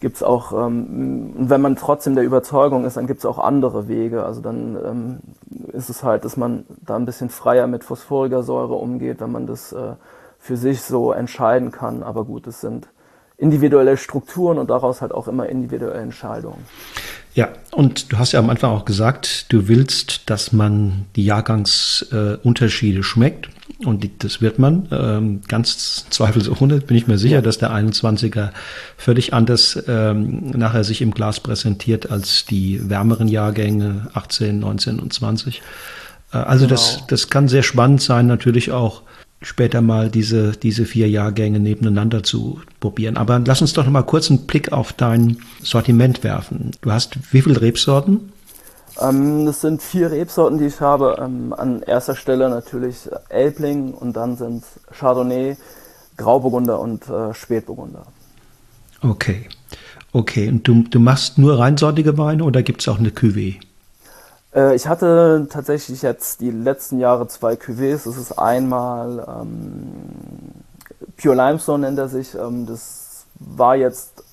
gibt es auch, ähm, wenn man trotzdem der Überzeugung ist, dann gibt es auch andere Wege. Also dann ähm, ist es halt, dass man da ein bisschen freier mit phosphoriger Säure umgeht, wenn man das äh, für sich so entscheiden kann. Aber gut, es sind individuelle Strukturen und daraus halt auch immer individuelle Entscheidungen. Ja, und du hast ja am Anfang auch gesagt, du willst, dass man die Jahrgangsunterschiede äh, schmeckt. Und das wird man. Ähm, ganz zweifelsohne bin ich mir sicher, dass der 21er völlig anders ähm, nachher sich im Glas präsentiert als die wärmeren Jahrgänge 18, 19 und 20. Äh, also genau. das, das kann sehr spannend sein, natürlich auch später mal diese, diese vier Jahrgänge nebeneinander zu probieren. Aber lass uns doch noch mal kurz einen Blick auf dein Sortiment werfen. Du hast wie viele Rebsorten? Ähm, das sind vier Rebsorten, die ich habe. Ähm, an erster Stelle natürlich Elbling und dann sind Chardonnay, Grauburgunder und äh, Spätburgunder. Okay. Okay, und du, du machst nur reinsortige Weine oder gibt es auch eine Cuvée? Äh, ich hatte tatsächlich jetzt die letzten Jahre zwei Cuvées. Das ist einmal ähm, Pure Limestone nennt er sich. Ähm, das war jetzt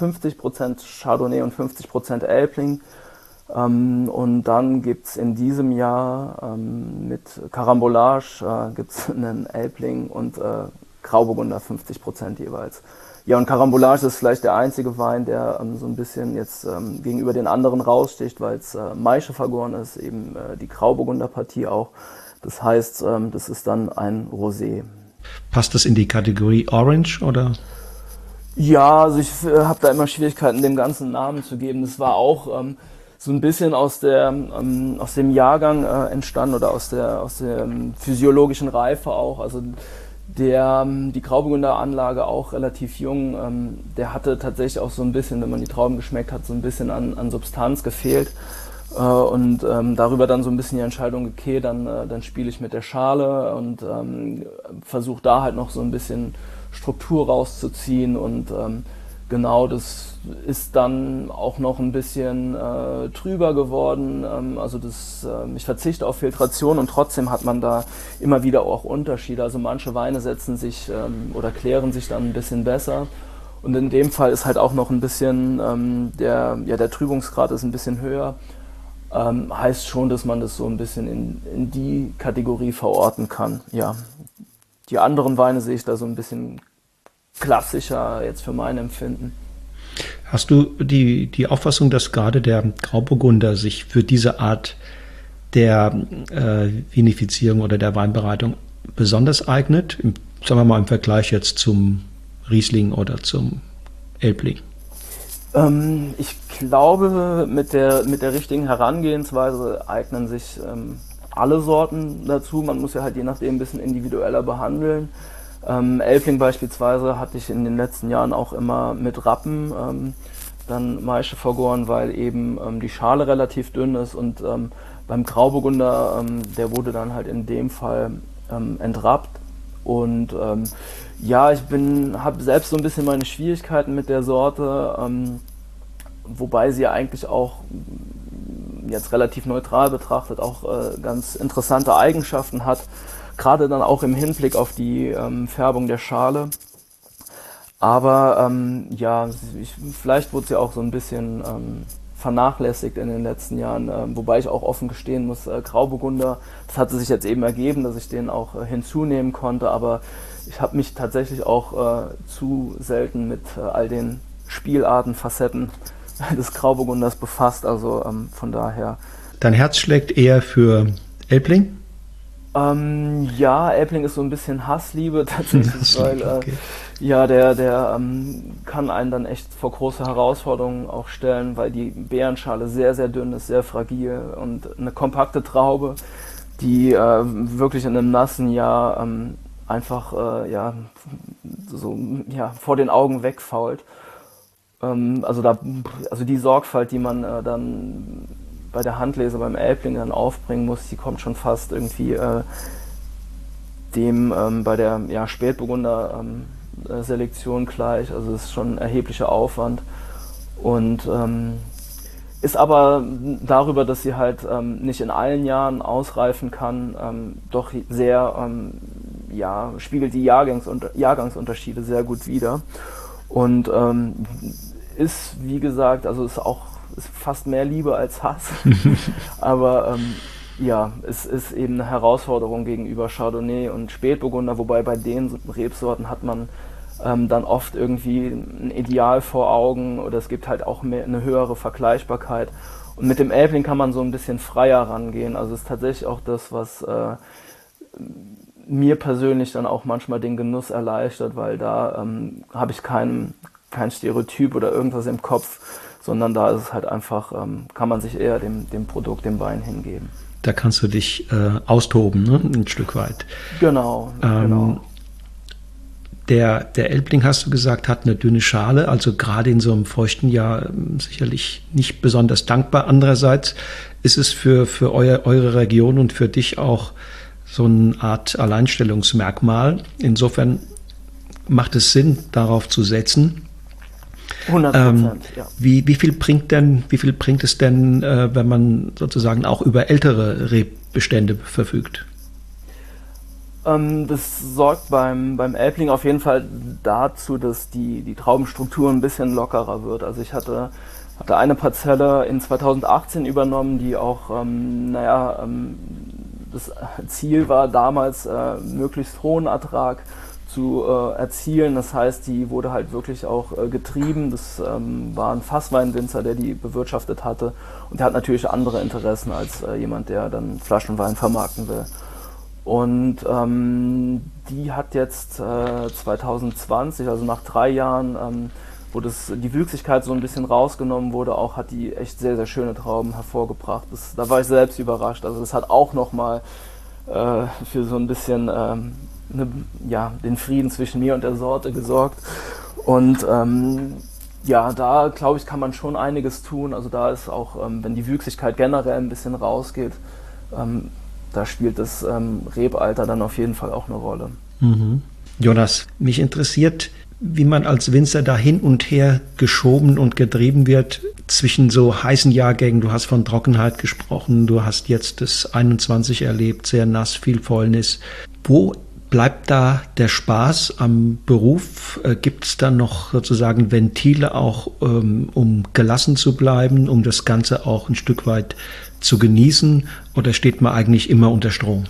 50% Chardonnay und 50% Elbling. Ähm, und dann gibt es in diesem Jahr ähm, mit Carambolage äh, gibt's einen Elbling und äh, Grauburgunder 50% jeweils. Ja, und Carambolage ist vielleicht der einzige Wein, der ähm, so ein bisschen jetzt ähm, gegenüber den anderen raussticht, weil es äh, Maische vergoren ist, eben äh, die Grauburgunder Partie auch. Das heißt, ähm, das ist dann ein Rosé. Passt das in die Kategorie Orange oder? Ja, also ich äh, habe da immer Schwierigkeiten, dem ganzen Namen zu geben. Das war auch ähm, so ein bisschen aus der ähm, aus dem Jahrgang äh, entstanden oder aus der aus der ähm, physiologischen Reife auch. Also der, ähm, die Grauburgunder Anlage auch relativ jung, ähm, der hatte tatsächlich auch so ein bisschen, wenn man die Trauben geschmeckt hat, so ein bisschen an, an Substanz gefehlt. Äh, und ähm, darüber dann so ein bisschen die Entscheidung, okay, dann, äh, dann spiele ich mit der Schale und ähm, versuche da halt noch so ein bisschen Struktur rauszuziehen und ähm, genau das ist dann auch noch ein bisschen äh, trüber geworden. Ähm, also das, äh, ich verzichte auf Filtration und trotzdem hat man da immer wieder auch Unterschiede. Also manche Weine setzen sich ähm, oder klären sich dann ein bisschen besser. Und in dem Fall ist halt auch noch ein bisschen, ähm, der, ja, der Trübungsgrad ist ein bisschen höher. Ähm, heißt schon, dass man das so ein bisschen in, in die Kategorie verorten kann. Ja. Die anderen Weine sehe ich da so ein bisschen klassischer jetzt für mein Empfinden. Hast du die, die Auffassung, dass gerade der Grauburgunder sich für diese Art der äh, Vinifizierung oder der Weinbereitung besonders eignet? Im, sagen wir mal im Vergleich jetzt zum Riesling oder zum Elbling? Ähm, ich glaube, mit der, mit der richtigen Herangehensweise eignen sich ähm, alle Sorten dazu. Man muss ja halt je nachdem ein bisschen individueller behandeln. Ähm, Elfling beispielsweise hatte ich in den letzten Jahren auch immer mit Rappen ähm, dann Maische vergoren, weil eben ähm, die Schale relativ dünn ist und ähm, beim Grauburgunder, ähm, der wurde dann halt in dem Fall ähm, entrappt. Und ja, ich bin, habe selbst so ein bisschen meine Schwierigkeiten mit der Sorte, wobei sie eigentlich auch jetzt relativ neutral betrachtet auch äh, ganz interessante Eigenschaften hat gerade dann auch im Hinblick auf die ähm, Färbung der Schale. Aber ähm, ja, ich, vielleicht wurde sie auch so ein bisschen ähm, vernachlässigt in den letzten Jahren, äh, wobei ich auch offen gestehen muss, äh, Grauburgunder, das hatte sich jetzt eben ergeben, dass ich den auch äh, hinzunehmen konnte, aber ich habe mich tatsächlich auch äh, zu selten mit äh, all den Spielarten, Facetten des Grauburgunders befasst, also ähm, von daher. Dein Herz schlägt eher für Elbling? Ähm, ja, Elbling ist so ein bisschen Hassliebe tatsächlich, Hassliebe, weil äh, okay. ja, der, der ähm, kann einen dann echt vor große Herausforderungen auch stellen, weil die Beerenschale sehr, sehr dünn ist, sehr fragil und eine kompakte Traube, die äh, wirklich in einem nassen Jahr ähm, einfach äh, ja, so, ja, vor den Augen wegfault. Ähm, also, da, also die Sorgfalt, die man äh, dann bei der Handlese beim Elbling dann aufbringen muss, die kommt schon fast irgendwie äh, dem ähm, bei der ja, Spätburgunder ähm, äh, Selektion gleich. Also es ist schon ein erheblicher Aufwand. Und ähm, ist aber darüber, dass sie halt ähm, nicht in allen Jahren ausreifen kann, ähm, doch sehr, ja, spiegelt die Jahrgangsunter Jahrgangsunterschiede sehr gut wider. Und ist, wie gesagt, also ist auch ist fast mehr Liebe als Hass. Aber ähm, ja, es ist eben eine Herausforderung gegenüber Chardonnay und Spätburgunder, wobei bei den Rebsorten hat man ähm, dann oft irgendwie ein Ideal vor Augen oder es gibt halt auch mehr, eine höhere Vergleichbarkeit. Und mit dem Elbling kann man so ein bisschen freier rangehen. Also es ist tatsächlich auch das, was äh, mir persönlich dann auch manchmal den Genuss erleichtert, weil da ähm, habe ich kein, kein Stereotyp oder irgendwas im Kopf, sondern da ist es halt einfach, ähm, kann man sich eher dem, dem Produkt, dem Wein hingeben. Da kannst du dich äh, austoben, ne? ein Stück weit. Genau, ähm, genau. Der, der Elbling, hast du gesagt, hat eine dünne Schale, also gerade in so einem feuchten Jahr ähm, sicherlich nicht besonders dankbar. Andererseits ist es für, für euer, eure Region und für dich auch so eine Art Alleinstellungsmerkmal. Insofern macht es Sinn, darauf zu setzen. 100 Prozent, ähm, ja. Wie, wie, viel bringt denn, wie viel bringt es denn, äh, wenn man sozusagen auch über ältere Rebbestände verfügt? Ähm, das sorgt beim, beim Elbling auf jeden Fall dazu, dass die, die Traubenstruktur ein bisschen lockerer wird. Also ich hatte, hatte eine Parzelle in 2018 übernommen, die auch, ähm, naja, ähm, das Ziel war damals äh, möglichst hohen Ertrag zu äh, erzielen. Das heißt, die wurde halt wirklich auch äh, getrieben. Das ähm, war ein Fassweinwinzer, der die bewirtschaftet hatte. Und der hat natürlich andere Interessen als äh, jemand, der dann Flaschenwein vermarkten will. Und ähm, die hat jetzt 2020, äh, also nach drei Jahren, ähm, wo das, die Wüchsigkeit so ein bisschen rausgenommen wurde, auch hat die echt sehr, sehr schöne Trauben hervorgebracht. Das, da war ich selbst überrascht. Also das hat auch nochmal äh, für so ein bisschen ähm, eine, ja, den Frieden zwischen mir und der Sorte gesorgt. Und ähm, ja, da glaube ich, kann man schon einiges tun. Also da ist auch, ähm, wenn die Wüchsigkeit generell ein bisschen rausgeht, ähm, da spielt das ähm, Rebalter dann auf jeden Fall auch eine Rolle. Mhm. Jonas, mich interessiert, wie man als Winzer da hin und her geschoben und getrieben wird zwischen so heißen Jahrgängen. Du hast von Trockenheit gesprochen, du hast jetzt das 21 erlebt, sehr nass, viel Fäulnis. Wo bleibt da der Spaß am Beruf? Äh, Gibt es da noch sozusagen Ventile auch, ähm, um gelassen zu bleiben, um das Ganze auch ein Stück weit zu genießen? Oder steht man eigentlich immer unter Strom?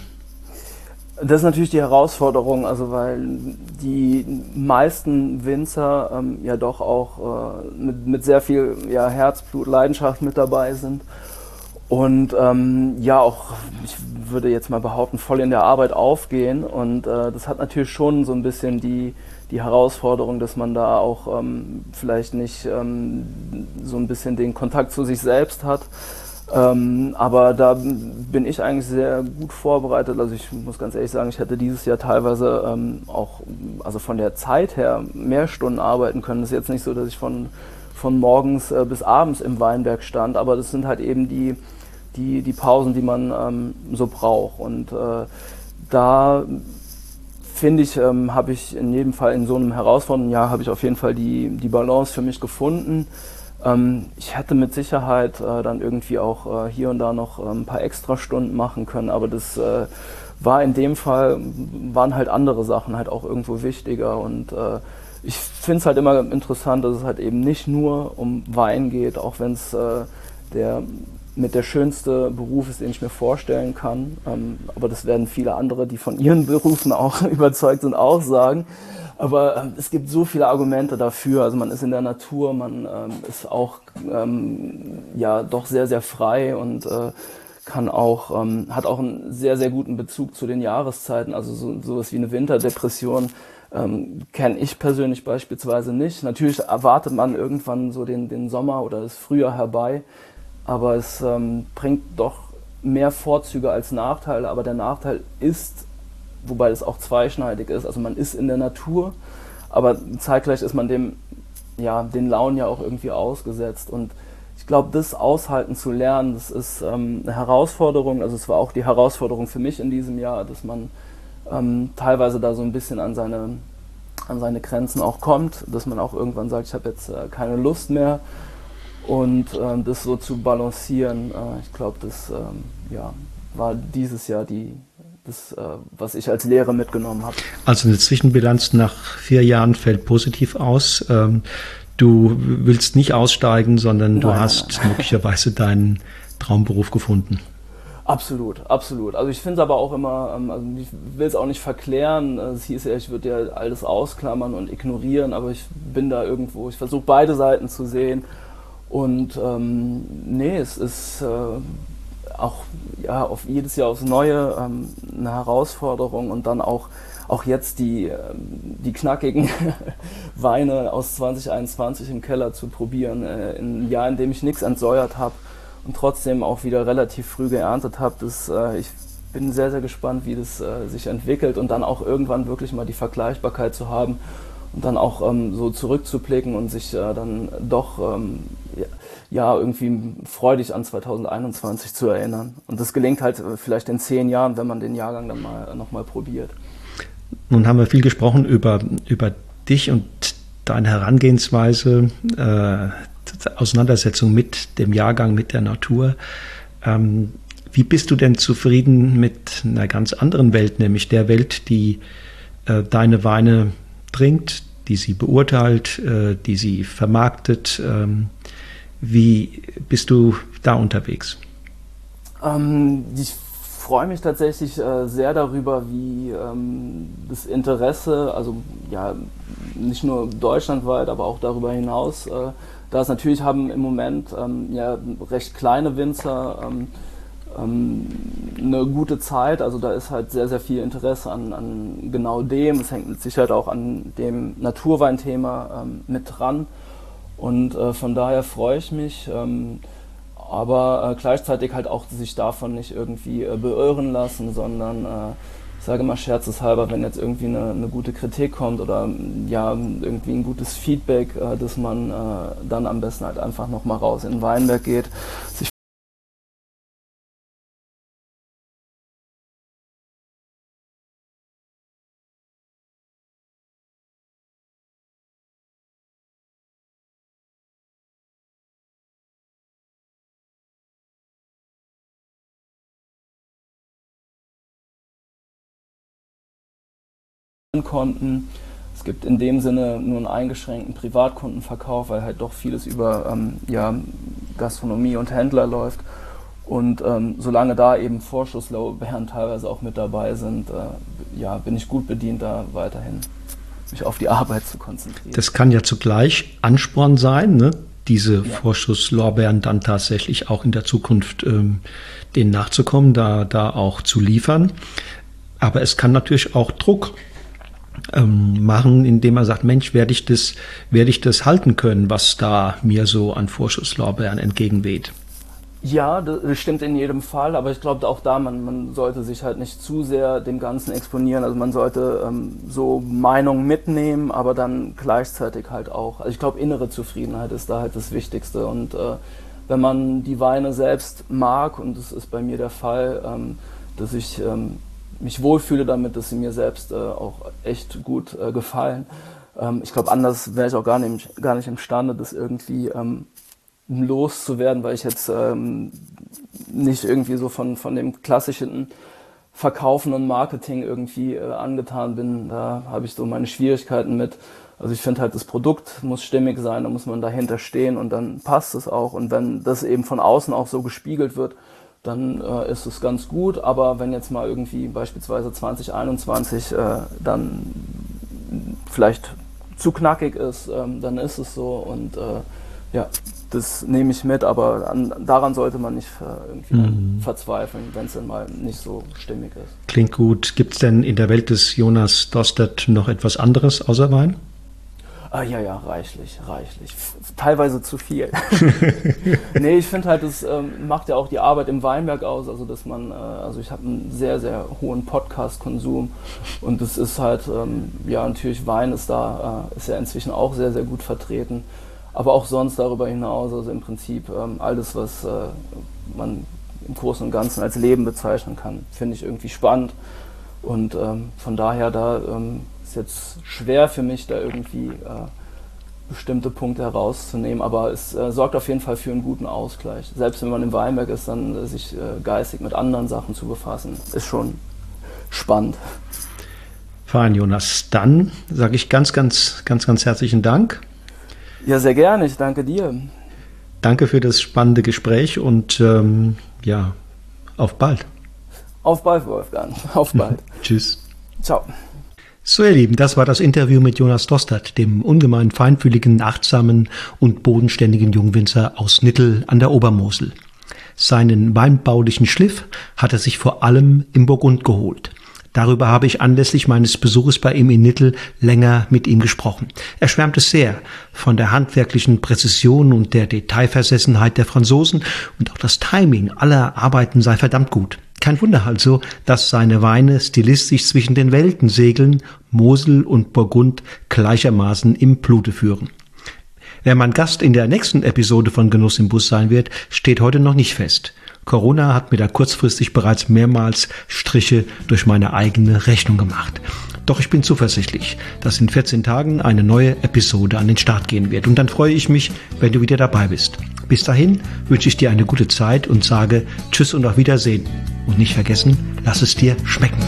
Das ist natürlich die Herausforderung, also weil die meisten Winzer ähm, ja doch auch äh, mit, mit, sehr viel ja, Herzblut, Leidenschaft mit dabei sind und ähm, ja auch, ich würde jetzt mal behaupten, voll in der Arbeit aufgehen und äh, das hat natürlich schon so ein bisschen die, die Herausforderung, dass man da auch ähm, vielleicht nicht ähm, so ein bisschen den Kontakt zu sich selbst hat ähm, aber da bin ich eigentlich sehr gut vorbereitet. Also ich muss ganz ehrlich sagen, ich hätte dieses Jahr teilweise ähm, auch, also von der Zeit her, mehr Stunden arbeiten können. Es ist jetzt nicht so, dass ich von, von morgens äh, bis abends im Weinberg stand, aber das sind halt eben die, die, die Pausen, die man ähm, so braucht. Und äh, da finde ich, ähm, habe ich in jedem Fall in so einem herausfordernden Jahr, habe ich auf jeden Fall die, die Balance für mich gefunden. Ähm, ich hätte mit Sicherheit äh, dann irgendwie auch äh, hier und da noch äh, ein paar Extrastunden machen können, aber das äh, war in dem Fall, waren halt andere Sachen halt auch irgendwo wichtiger und äh, ich finde es halt immer interessant, dass es halt eben nicht nur um Wein geht, auch wenn es der mit der schönste Beruf ist, den ich mir vorstellen kann. Ähm, aber das werden viele andere, die von ihren Berufen auch überzeugt sind, auch sagen. Aber ähm, es gibt so viele Argumente dafür. Also man ist in der Natur, man ähm, ist auch ähm, ja doch sehr, sehr frei und äh, kann auch, ähm, hat auch einen sehr, sehr guten Bezug zu den Jahreszeiten. Also so, sowas wie eine Winterdepression ähm, kenne ich persönlich beispielsweise nicht. Natürlich erwartet man irgendwann so den, den Sommer oder das Frühjahr herbei, aber es ähm, bringt doch mehr Vorzüge als Nachteile. Aber der Nachteil ist wobei das auch zweischneidig ist. Also man ist in der Natur, aber zeitgleich ist man dem, ja, den Launen ja auch irgendwie ausgesetzt. Und ich glaube, das aushalten zu lernen, das ist ähm, eine Herausforderung. Also es war auch die Herausforderung für mich in diesem Jahr, dass man ähm, teilweise da so ein bisschen an seine, an seine Grenzen auch kommt, dass man auch irgendwann sagt, ich habe jetzt äh, keine Lust mehr. Und ähm, das so zu balancieren, äh, ich glaube, das ähm, ja, war dieses Jahr die, das, äh, was ich als Lehre mitgenommen habe. Also eine Zwischenbilanz nach vier Jahren fällt positiv aus. Ähm, du willst nicht aussteigen, sondern nein, du hast nein. möglicherweise deinen Traumberuf gefunden. Absolut, absolut. Also ich finde es aber auch immer, ähm, also ich will es auch nicht verklären. Es hieß ja, ich würde ja alles ausklammern und ignorieren, aber ich bin da irgendwo, ich versuche beide Seiten zu sehen. Und ähm, nee, es ist äh, auch ja, auf jedes Jahr aufs Neue ähm, eine Herausforderung und dann auch, auch jetzt die, ähm, die knackigen Weine aus 2021 im Keller zu probieren, äh, in einem Jahr, in dem ich nichts entsäuert habe und trotzdem auch wieder relativ früh geerntet habe. äh, ich bin sehr, sehr gespannt, wie das äh, sich entwickelt und dann auch irgendwann wirklich mal die Vergleichbarkeit zu haben und dann auch ähm, so zurückzublicken und sich äh, dann doch ähm, ja, irgendwie freudig an 2021 zu erinnern. Und das gelingt halt äh, vielleicht in zehn Jahren, wenn man den Jahrgang dann mal nochmal probiert. Nun haben wir viel gesprochen über, über dich und deine Herangehensweise, äh, Auseinandersetzung mit dem Jahrgang, mit der Natur. Ähm, wie bist du denn zufrieden mit einer ganz anderen Welt, nämlich der Welt, die äh, deine Weine trinkt, die sie beurteilt, äh, die sie vermarktet? Ähm, wie bist du da unterwegs? Ähm, ich freue mich tatsächlich äh, sehr darüber, wie ähm, das Interesse, also ja, nicht nur deutschlandweit, aber auch darüber hinaus, äh, da es natürlich haben im Moment ja recht kleine Winzer ähm, eine gute Zeit. Also da ist halt sehr, sehr viel Interesse an, an genau dem. Es hängt mit Sicherheit auch an dem Naturweinthema ähm, mit dran. Und äh, von daher freue ich mich, ähm, aber äh, gleichzeitig halt auch sich davon nicht irgendwie äh, beirren lassen, sondern äh, sage mal scherzeshalber, wenn jetzt irgendwie eine, eine, gute Kritik kommt oder ja irgendwie ein gutes Feedback, äh, dass man äh, dann am besten halt einfach nochmal raus in den Weinberg geht, sich konnten. Es gibt in dem Sinne nur einen eingeschränkten Privatkundenverkauf, weil halt doch vieles über ähm, ja, Gastronomie und Händler läuft. Und ähm, solange da eben Vorschusslorbeeren teilweise auch mit dabei sind, äh, ja, bin ich gut bedient, da weiterhin mich auf die Arbeit zu konzentrieren. Das kann ja zugleich Ansporn sein, ne? diese ja. Vorschusslorbeeren dann tatsächlich auch in der Zukunft ähm, denen nachzukommen, da, da auch zu liefern. Aber es kann natürlich auch Druck ähm, machen, indem er sagt, Mensch, werde ich das, werde ich das halten können, was da mir so an Vorschusslorbeeren entgegenweht. Ja, das stimmt in jedem Fall, aber ich glaube auch da, man, man sollte sich halt nicht zu sehr dem Ganzen exponieren. Also man sollte ähm, so Meinungen mitnehmen, aber dann gleichzeitig halt auch. Also ich glaube, innere Zufriedenheit ist da halt das Wichtigste. Und äh, wenn man die Weine selbst mag, und das ist bei mir der Fall, ähm, dass ich ähm, mich wohlfühle damit, dass sie mir selbst äh, auch echt gut äh, gefallen. Ähm, ich glaube, anders wäre ich auch gar nicht, gar nicht imstande, das irgendwie ähm, loszuwerden, weil ich jetzt ähm, nicht irgendwie so von, von dem klassischen Verkaufen und Marketing irgendwie äh, angetan bin. Da habe ich so meine Schwierigkeiten mit. Also ich finde halt, das Produkt muss stimmig sein, da muss man dahinter stehen und dann passt es auch. Und wenn das eben von außen auch so gespiegelt wird, dann äh, ist es ganz gut. Aber wenn jetzt mal irgendwie beispielsweise 2021 äh, dann vielleicht zu knackig ist, ähm, dann ist es so. Und äh, ja, das nehme ich mit, aber an, daran sollte man nicht äh, irgendwie mhm. verzweifeln, wenn es dann mal nicht so stimmig ist. Klingt gut. Gibt es denn in der Welt des Jonas Dostert noch etwas anderes außer Wein? Ah, ja, ja, reichlich, reichlich. Teilweise zu viel. nee, ich finde halt, das ähm, macht ja auch die Arbeit im Weinberg aus. Also, dass man, äh, also ich habe einen sehr, sehr hohen Podcast-Konsum und das ist halt, ähm, ja, natürlich Wein ist da, äh, ist ja inzwischen auch sehr, sehr gut vertreten. Aber auch sonst darüber hinaus, also im Prinzip ähm, alles, was äh, man im Großen und Ganzen als Leben bezeichnen kann, finde ich irgendwie spannend. Und ähm, von daher da ähm, jetzt schwer für mich, da irgendwie äh, bestimmte Punkte herauszunehmen, aber es äh, sorgt auf jeden Fall für einen guten Ausgleich. Selbst wenn man im Weinberg ist, dann äh, sich äh, geistig mit anderen Sachen zu befassen, ist schon spannend. Fein, Jonas. Dann sage ich ganz, ganz, ganz, ganz herzlichen Dank. Ja, sehr gerne. Ich danke dir. Danke für das spannende Gespräch und ähm, ja, auf bald. Auf bald, Wolfgang. Auf bald. Tschüss. Ciao. So, ihr Lieben, das war das Interview mit Jonas Dostert, dem ungemein feinfühligen, achtsamen und bodenständigen Jungwinzer aus Nittel an der Obermosel. Seinen weinbaulichen Schliff hat er sich vor allem im Burgund geholt. Darüber habe ich anlässlich meines Besuches bei ihm in Nittel länger mit ihm gesprochen. Er schwärmte sehr von der handwerklichen Präzision und der Detailversessenheit der Franzosen und auch das Timing aller Arbeiten sei verdammt gut. Kein Wunder also, dass seine Weine stilistisch zwischen den Welten segeln, Mosel und Burgund gleichermaßen im Blute führen. Wer mein Gast in der nächsten Episode von Genuss im Bus sein wird, steht heute noch nicht fest. Corona hat mir da kurzfristig bereits mehrmals Striche durch meine eigene Rechnung gemacht. Doch ich bin zuversichtlich, dass in 14 Tagen eine neue Episode an den Start gehen wird. Und dann freue ich mich, wenn du wieder dabei bist. Bis dahin wünsche ich dir eine gute Zeit und sage Tschüss und auf Wiedersehen. Und nicht vergessen, lass es dir schmecken.